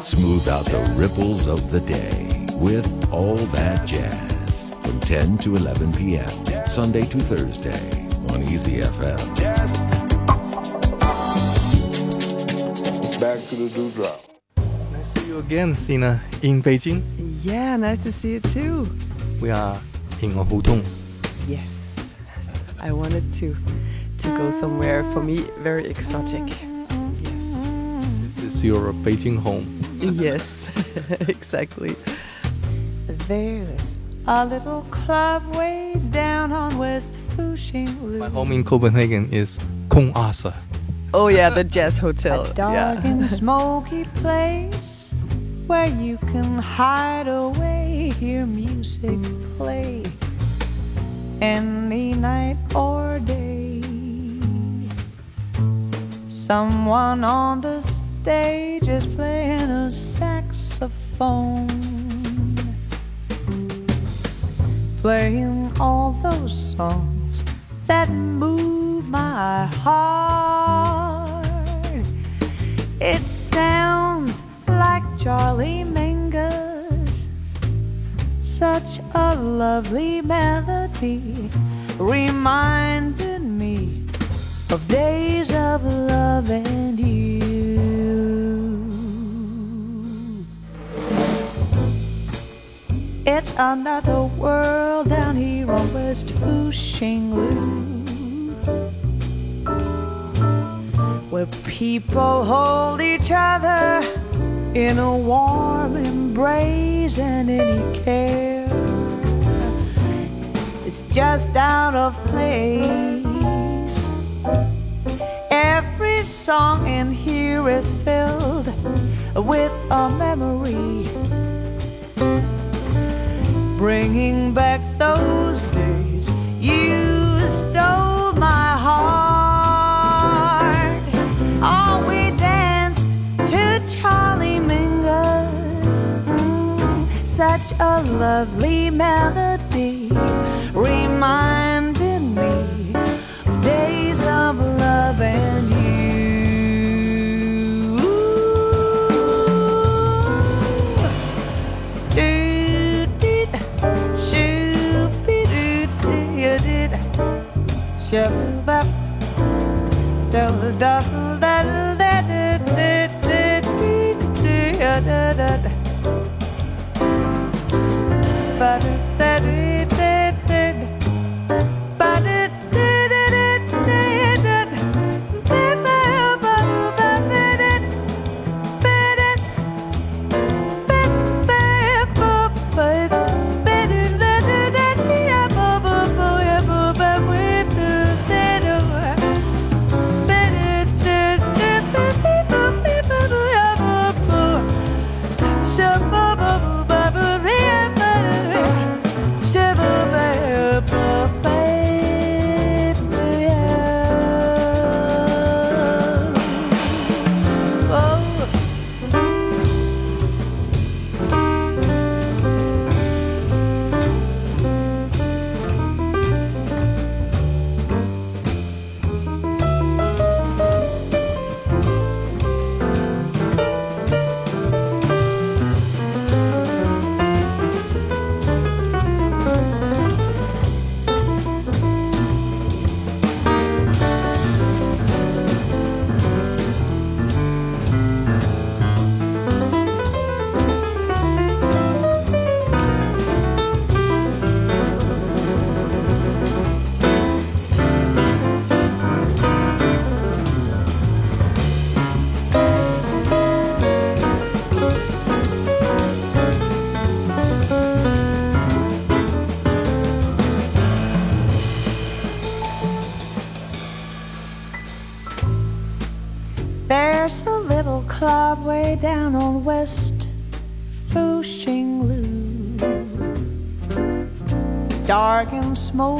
Smooth out the ripples of the day with all that jazz from 10 to 11 p.m. Sunday to Thursday on Easy FM. Back to the dewdrop. Nice to see you again, Sinne, in Beijing. Yeah, nice to see you too. We are in a hutong. Yes. I wanted to to go somewhere for me very exotic. Yes. Your Beijing home. yes. exactly. There's a little club way down on West Fuxing My home in Copenhagen is Kong Asa. Oh yeah, the jazz hotel. A dark Yeah. and smoky place where you can hide away, hear music play any night or day. Someone on the stage is playing a saxophone, playing all those songs that move my heart. It sounds like Charlie Mingus, such a lovely melody, reminded me of days of love and you. It's another world down here on West Fuxinglu. Where people hold each other in a warm embrace and any care is just out of place. Every song in here is filled with a memory, bringing back those days. You stole my heart. Oh, we danced to Charlie Mingus, Mm, such a lovely melody, reminded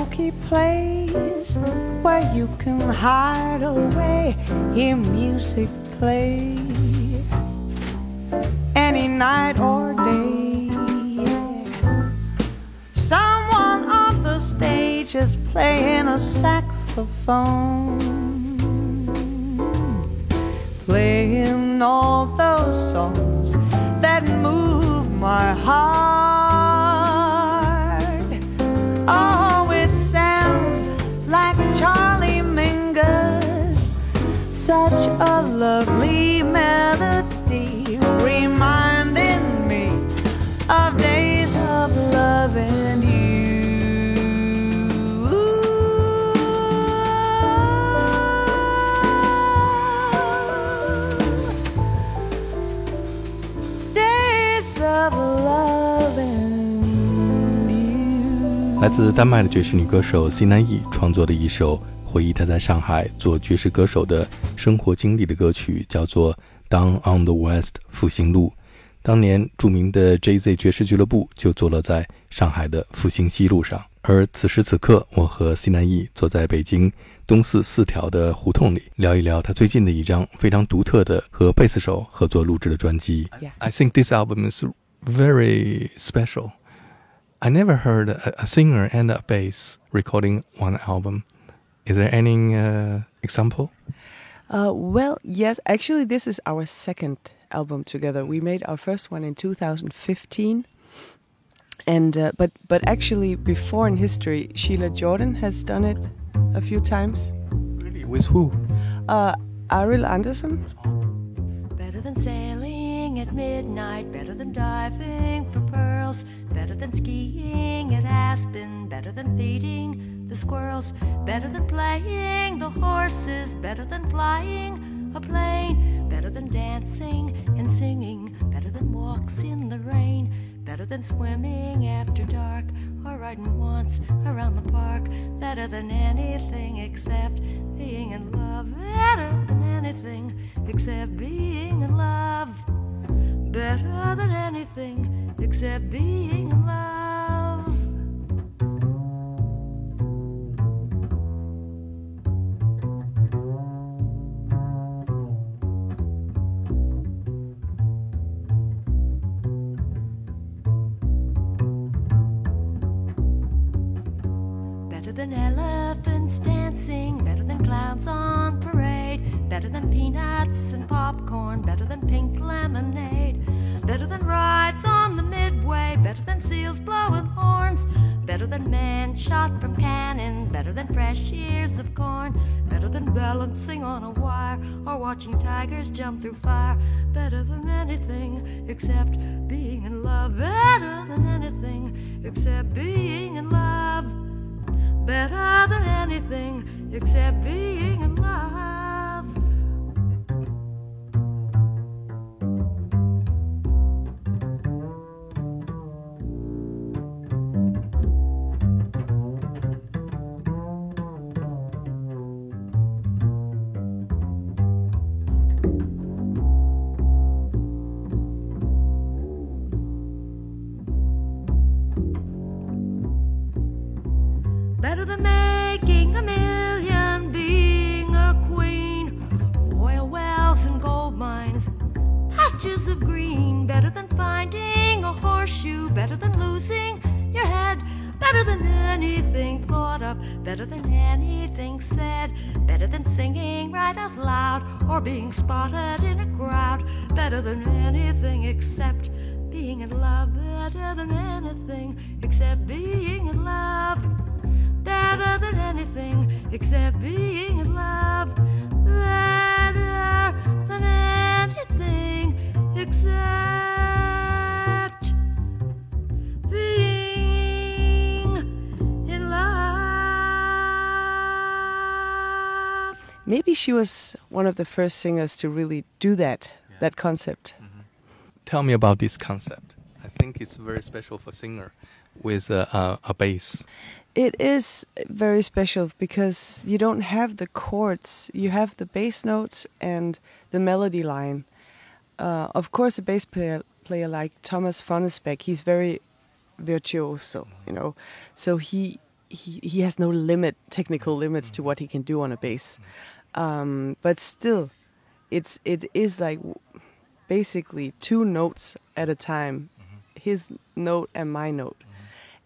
smoky place where you can hide away, hear music play any night or day. Someone on the stage is playing a saxophone playing all those songs that move my heart. 自丹麦的爵士女歌手 C 南 E 创作的一首回忆她在上海做爵士歌手的生活经历的歌曲，叫做《Down on the West 复兴路》。当年著名的 JZ 爵士俱乐部就坐落在上海的复兴西路上，而此时此刻，我和 C 南 E 坐在北京东四四条的胡同里，聊一聊他最近的一张非常独特的和贝斯手合作录制的专辑。Yeah. I think this album is very special. I never heard a, a singer and a bass recording one album. Is there any uh, example? Uh, well, yes, actually, this is our second album together. We made our first one in 2015, and uh, but but actually, before in history, Sheila Jordan has done it a few times. Really? With who? Uh, Arild Andersen. Better than sailing at midnight, better than diving pearls, better than skiing at Aspen, better than feeding the squirrels, better than playing the horses, better than flying a plane, better than dancing and singing, better than walks in the rain, better than swimming after dark or riding once around the park, better than anything except being in love, better than anything except being in love, better than anything except being in love. Better than elephants dancing, better than clowns on parade, better than peanuts and popcorn, better than pink lemonade, rides on the midway, better than seals blowing horns, better than men shot from cannons, better than fresh ears of corn, better than balancing on a wire or watching tigers jump through fire, better than anything except being in love, better than anything except being in love. Better than anything except being in love. Better than making a million, being a queen. Oil wells and gold mines, pastures of green. Better than finding a horseshoe, better than losing your head. Better than anything thought up, better than anything said. Better than singing right out loud or being spotted in a crowd. Better than anything except being in love. Better than anything except being in love better than anything except being in love. Better than anything except being in love. Maybe she was one of the first singers to really do that. That concept. Mm-hmm. Tell me about this concept. I think it's very special for singer with a, a, a bass. It is very special because you don't have the chords, you have the bass notes and the melody line. Uh, of course, a bass player, player like Thomas Fonnesbæk, he's very virtuoso, you know, so he he, he has no limit, technical limits to what he can do on a bass. Um, but still, it's it is like basically two notes at a time, his note and my note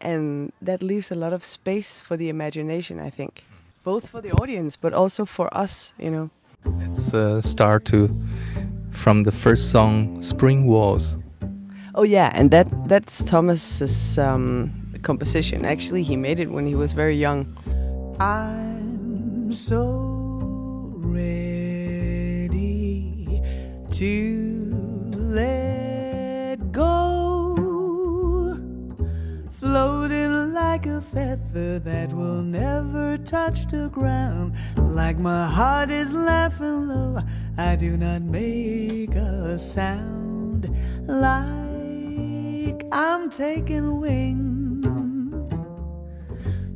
and that leaves a lot of space for the imagination i think both for the audience but also for us you know Let's uh, start to from the first song, Spring Waltz. Oh yeah, and that that's Thomas's um, composition. Actually, he made it when he was very young. I'm so like a feather that will never touch the ground. Like my heart is laughing low, I do not make a sound. Like I'm taking wing,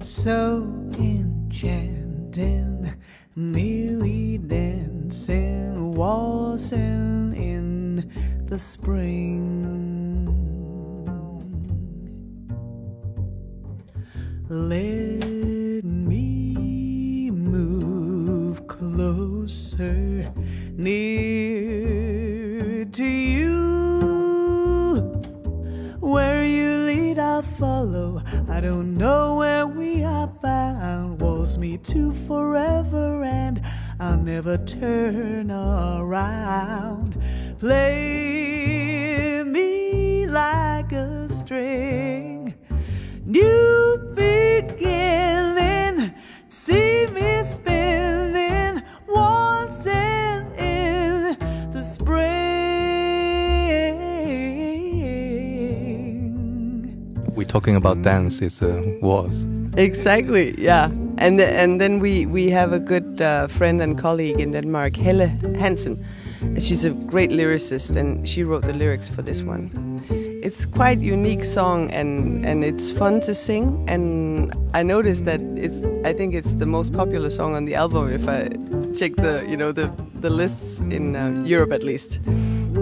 so enchanting, nearly dancing, waltzing in the spring. Let me move closer, near to you. Where you lead, I'll follow. I don't know where we are bound. Walls me to forever, and I'll never turn around. Play dance, it's waltz. Exactly, yeah. And and then we we have a good uh, friend and colleague in Denmark, Helle Hansen. She's a great lyricist, and she wrote the lyrics for this one. It's quite unique song, and and it's fun to sing. And I noticed that it's I think it's the most popular song on the album. If I check the you know the the lists in uh, Europe at least.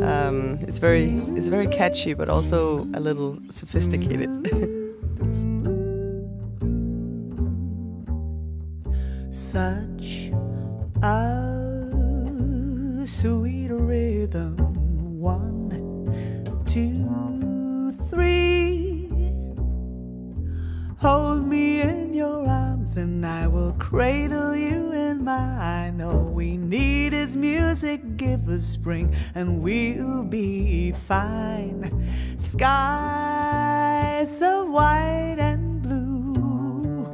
Um, it's very it's very catchy, but also a little sophisticated. Such a sweet rhythm. One, two, three. Hold me in your arms and I will cradle you in mine. All we need is music, give us spring and we'll be fine. Skies of white and blue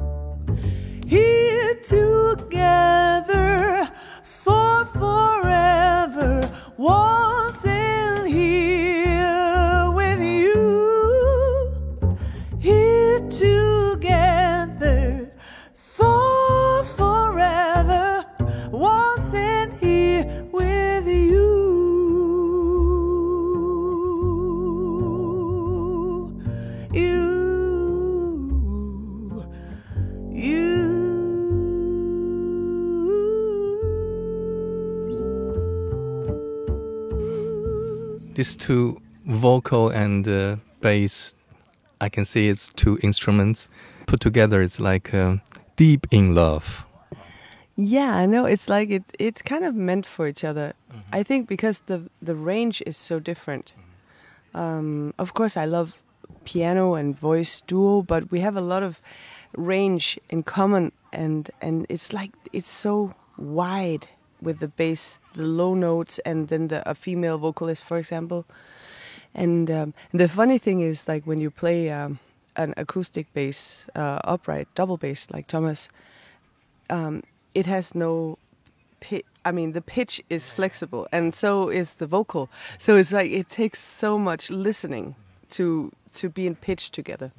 here together for forever. Once These two vocal and uh, bass, I can see it's two instruments put together. It's like uh, deep in love. Yeah, I know. It's like it. It's kind of meant for each other. I think because the the range is so different. Um, of course, I love piano and voice duo, but we have a lot of range in common, and and it's like it's so wide with the bass, the low notes, and then the a female vocalist, for example. And um, the funny thing is, like when you play um, an acoustic bass, uh, upright double bass, like Thomas, um, it has no pitch. I mean, the pitch is flexible, and so is the vocal. So it's like it takes so much listening to to be in pitch together.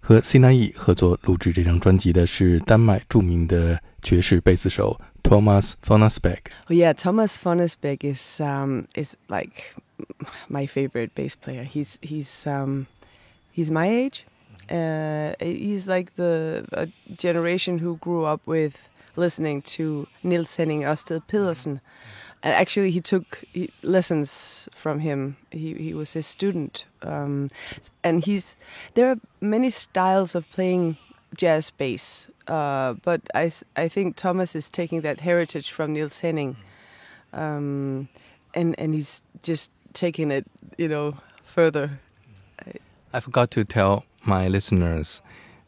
和 s i n a e 合作录制这张专辑的是丹麦著名的爵士贝斯手 Thomas von Yeah, Thomas von is um, is like my favorite bass player. He's he's um, he's my age. Uh, he's like the generation who grew up with listening to Niels-Henning Ørsted Pedersen. Mm -hmm. And actually, he took lessons from him. He he was his student, um, and he's there are many styles of playing jazz bass, uh, but I think Thomas is taking that heritage from Niels-Henning, um, and and he's just taking it, you know, further. I forgot to tell my listeners,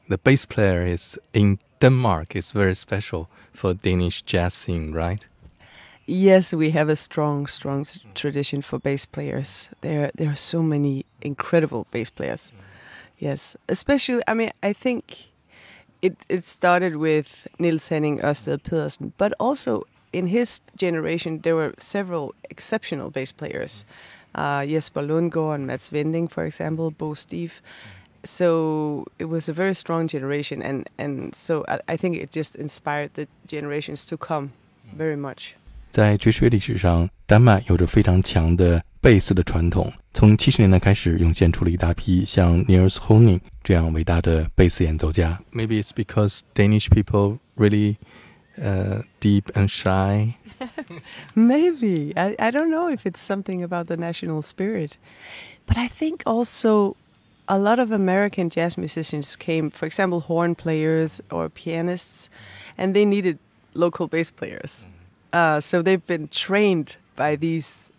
the bass player is in Denmark. It's very special for Danish jazz scene, right? Yes, we have a strong, strong mm. tradition for bass players. There, there are so many incredible bass players. Mm. Yes, especially. I mean, I think it it started with Niels-Henning Ørsted Pedersen, but also in his generation there were several exceptional bass players. Mm. Uh, Jesper Lundgaard and Mads Vinding, for example, Bo Stief. So it was a very strong generation, and and so I, I think it just inspired the generations to come very much. 在爵士乐历史上，丹麦有着非常强的贝斯的传统。从七十年代开始，涌现出了一大批像 Niels Honing 这样伟大的贝斯演奏家。Maybe it's because Danish people really uh, deep and shy. Maybe. I, I don't know if it's something about the national spirit. But I think also a lot of American jazz musicians came, for example, horn players or pianists, and they needed local bass players. Uh, so they've been trained by these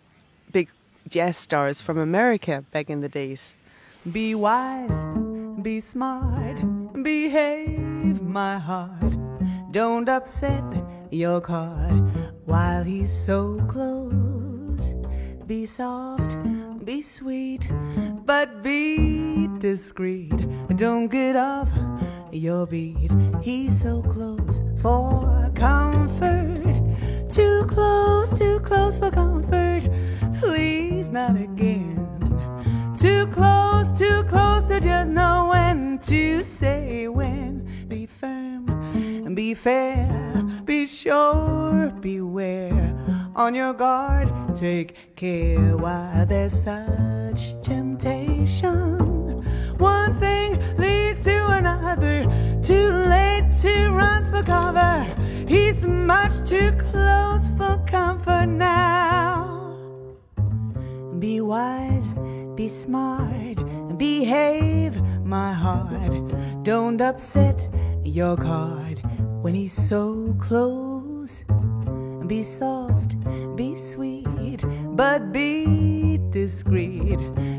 big jazz stars from America back in the days. Be wise, be smart, behave, my heart. Don't upset your card while he's so close. Be soft, be sweet, but be discreet. Don't get off your beat. He's so close for comfort. Too close, too close for comfort. Please, not again. Too close, too close to just know when to say when. Be firm, and be fair, be sure, beware. On your guard, take care why there's such temptation. One thing leads to another. Too late to run for cover. He's much too close for comfort now. Be wise, be smart, behave, my heart. Don't upset your card when he's so close. Be soft, be sweet, but be discreet.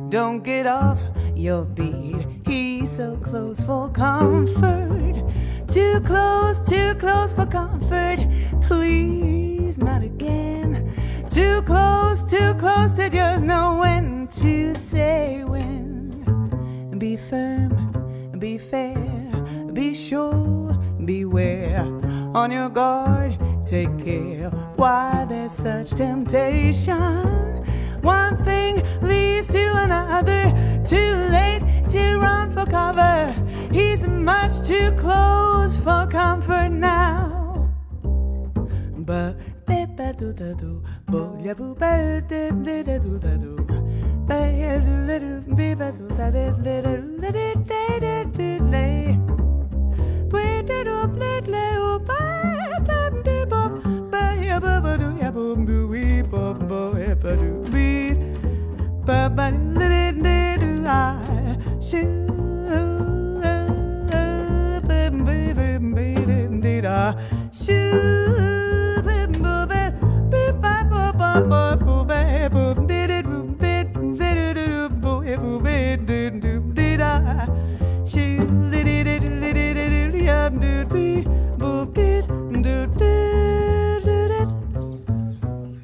Don't get off your beat. He's so close for comfort. Too close, too close for comfort. Please, not again. Too close, too close to just know when to say when. Be firm, be fair, be sure, beware. On your guard, take care. Why there's such temptation? One thing leads to another. Too late to run for cover. He's much too close for comfort now. But ba ba do ya bo boo wee bo bo ya ba do be ba ba da da do I shoo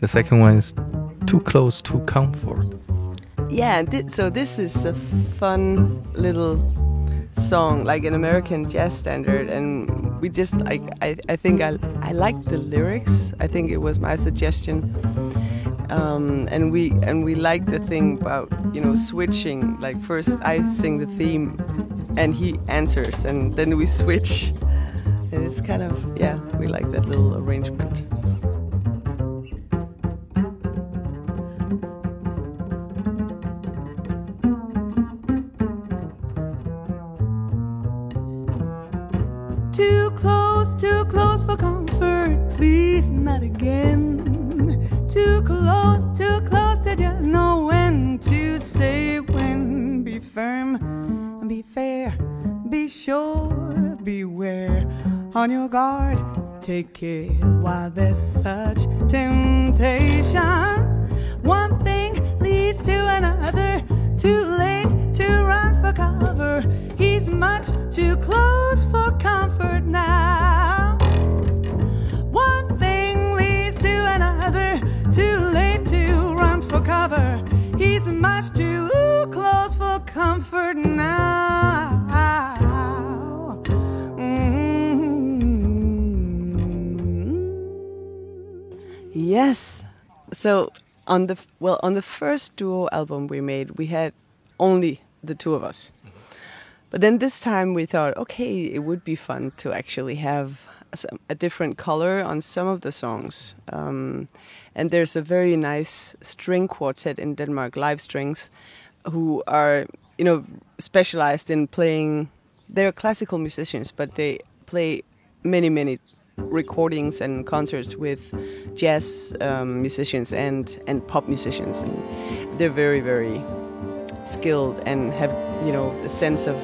second one is too close to comfort. Yeah, thi- so this is a fun little song, like an American jazz standard, and we just like I, I think I I like the lyrics. I think it was my suggestion, um, and we and we like the thing about you know switching. Like first I sing the theme, and he answers, and then we switch, and it's kind of yeah we like that little arrangement. Not again. Too close, too close to just know when to say when. Be firm, be fair, be sure, beware. On your guard, take care while there's such temptation. One thing leads to another. Too late to run for cover. He's much too close for comfort now. Comfort now. Mm-hmm. Yes. So on the well on the first duo album we made, we had only the two of us. But then this time we thought, okay, it would be fun to actually have a different color on some of the songs. Um, and there's a very nice string quartet in Denmark, Live Strings, who are you know specialized in playing. They're classical musicians, but they play many many recordings and concerts with jazz um, musicians and and pop musicians, and they're very very skilled and have you know the sense of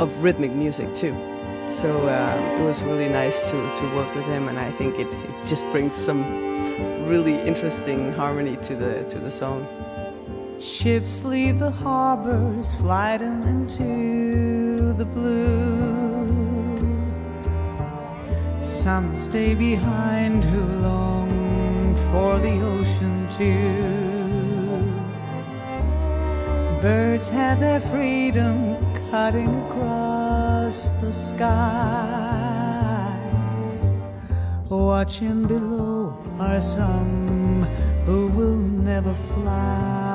of rhythmic music too. So uh, it was really nice to to work with them, and I think it, it just brings some really interesting harmony to the to the song. Ships leave the harbor, sliding into the blue. Some stay behind who long for the ocean too. Birds have their freedom cutting across the sky. Watching below are some who will never fly.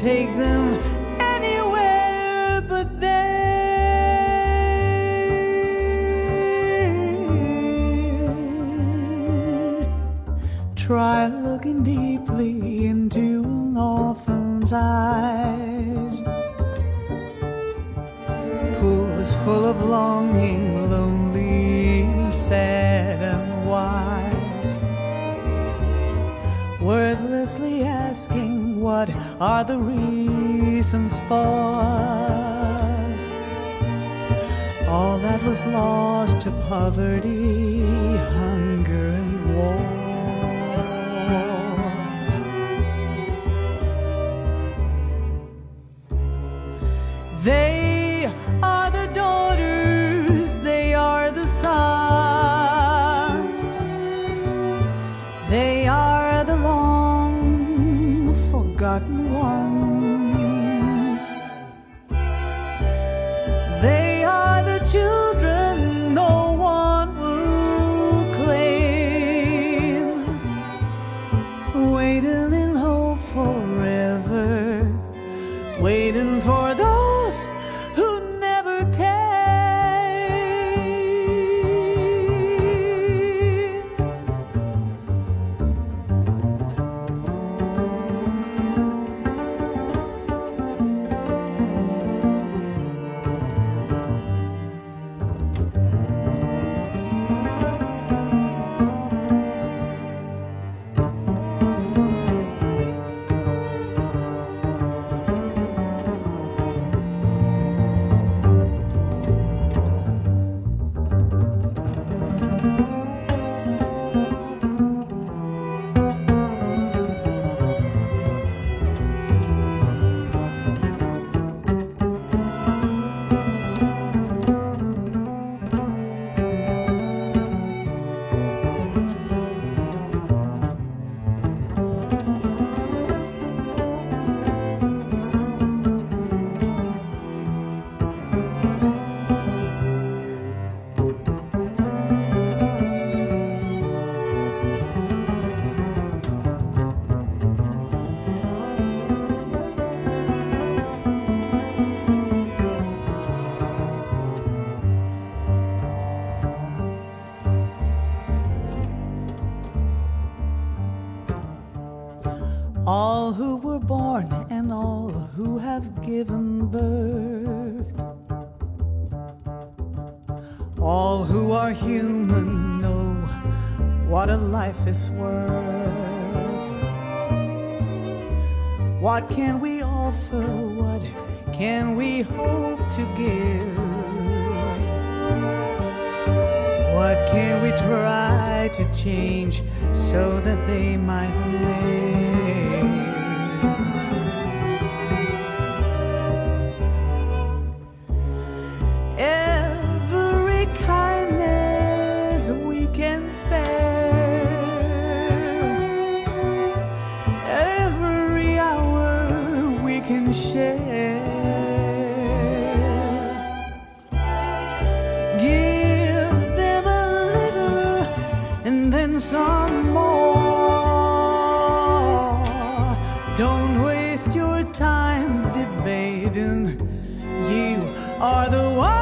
Take them anywhere but there. Try looking deeply into an orphan's eyes pools full of longing, lonely, and sad what are the reasons for? All that was lost to poverty, All who are human know what a life is worth. What can we offer? What can we hope to give? What can we try to change so that they might live? And some more. Don't waste your time debating. You are the one.